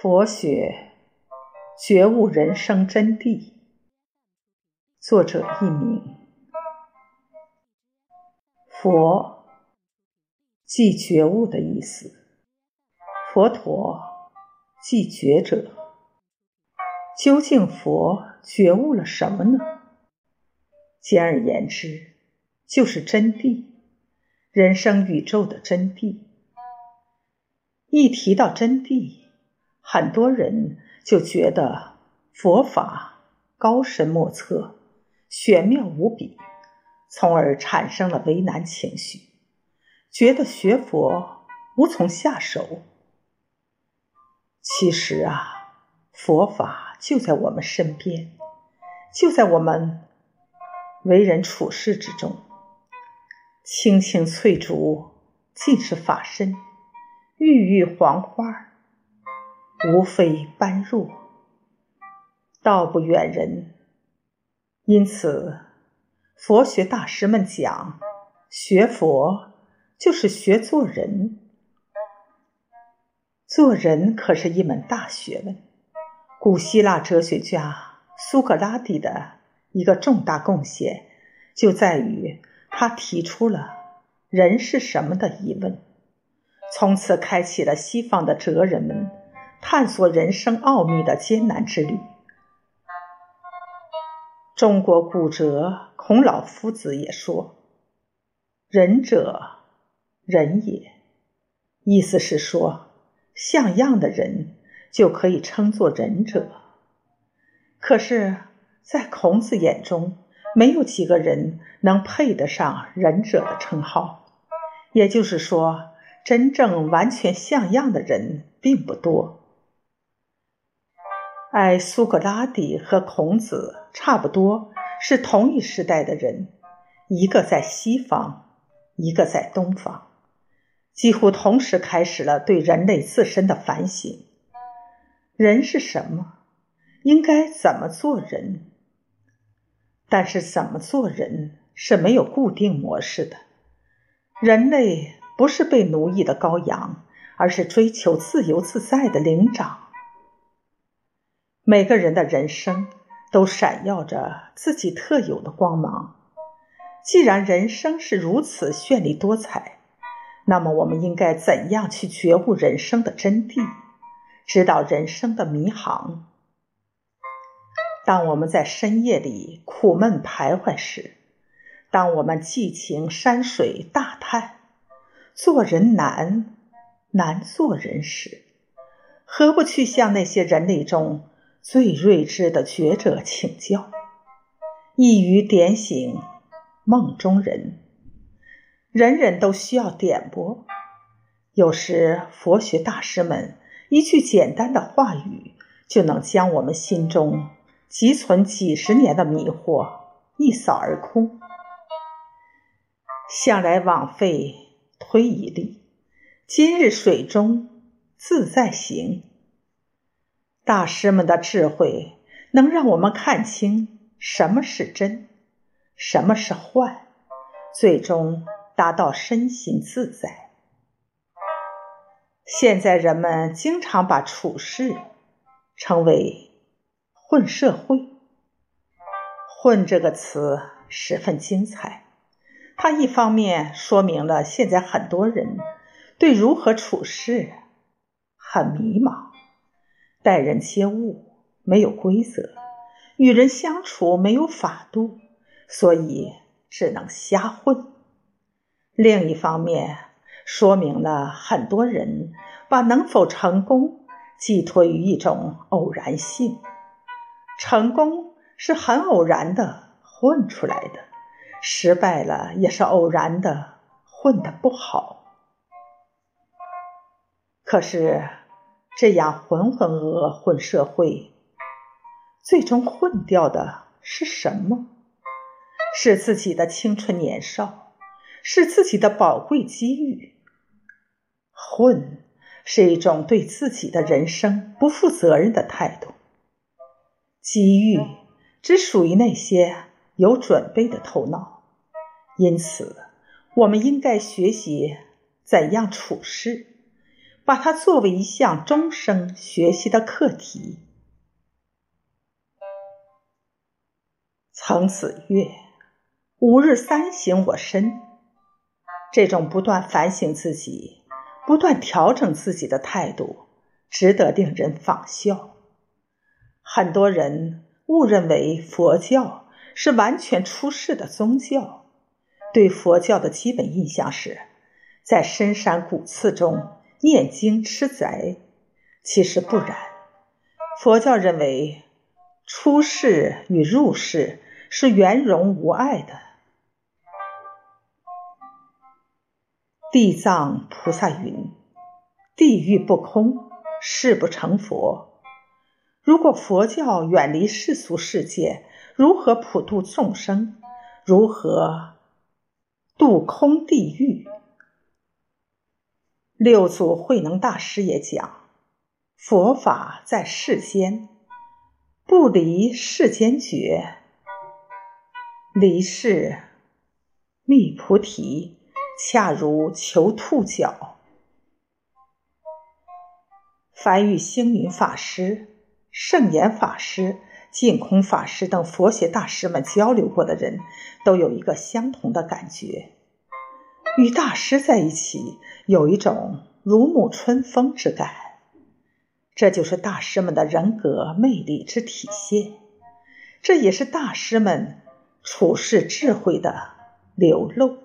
佛学觉悟人生真谛，作者佚名。佛即觉悟的意思，佛陀即觉者。究竟佛觉悟了什么呢？简而言之，就是真谛，人生宇宙的真谛。一提到真谛，很多人就觉得佛法高深莫测、玄妙无比，从而产生了为难情绪，觉得学佛无从下手。其实啊，佛法就在我们身边，就在我们为人处事之中。青青翠竹尽是法身，郁郁黄花。无非般若，道不远人。因此，佛学大师们讲，学佛就是学做人。做人可是一门大学问。古希腊哲学家苏格拉底的一个重大贡献，就在于他提出了“人是什么”的疑问，从此开启了西方的哲人们。探索人生奥秘的艰难之旅。中国古哲孔老夫子也说：“仁者，仁也。”意思是说，像样的人就可以称作仁者。可是，在孔子眼中，没有几个人能配得上仁者的称号。也就是说，真正完全像样的人并不多。爱苏格拉底和孔子差不多是同一时代的人，一个在西方，一个在东方，几乎同时开始了对人类自身的反省：人是什么？应该怎么做人？但是怎么做人是没有固定模式的。人类不是被奴役的羔羊，而是追求自由自在的灵长。每个人的人生都闪耀着自己特有的光芒。既然人生是如此绚丽多彩，那么我们应该怎样去觉悟人生的真谛，知道人生的迷航？当我们在深夜里苦闷徘徊时，当我们寄情山水大叹做人难难做人时，何不去向那些人类中？最睿智的觉者请教，一语点醒梦中人。人人都需要点拨，有时佛学大师们一句简单的话语，就能将我们心中积存几十年的迷惑一扫而空。向来枉费推一力，今日水中自在行。大师们的智慧能让我们看清什么是真，什么是幻，最终达到身心自在。现在人们经常把处事称为“混社会”，“混”这个词十分精彩。它一方面说明了现在很多人对如何处事很迷茫。待人接物没有规则，与人相处没有法度，所以只能瞎混。另一方面，说明了很多人把能否成功寄托于一种偶然性，成功是很偶然的混出来的，失败了也是偶然的混的不好。可是。这样浑浑噩噩混社会，最终混掉的是什么？是自己的青春年少，是自己的宝贵机遇。混是一种对自己的人生不负责任的态度。机遇只属于那些有准备的头脑，因此，我们应该学习怎样处事。把它作为一项终生学习的课题。曾子曰：“吾日三省吾身。”这种不断反省自己、不断调整自己的态度，值得令人仿效。很多人误认为佛教是完全出世的宗教，对佛教的基本印象是在深山古寺中念经吃斋。其实不然，佛教认为出世与入世是圆融无碍的。地藏菩萨云：“地狱不空，誓不成佛。”如果佛教远离世俗世界，如何普度众生？如何度空地狱？六祖慧能大师也讲：“佛法在世间，不离世间觉，离世觅菩提。”恰如求兔角。凡与星云法师、圣严法师、净空法师等佛学大师们交流过的人，都有一个相同的感觉：与大师在一起，有一种如沐春风之感。这就是大师们的人格魅力之体现，这也是大师们处世智慧的流露。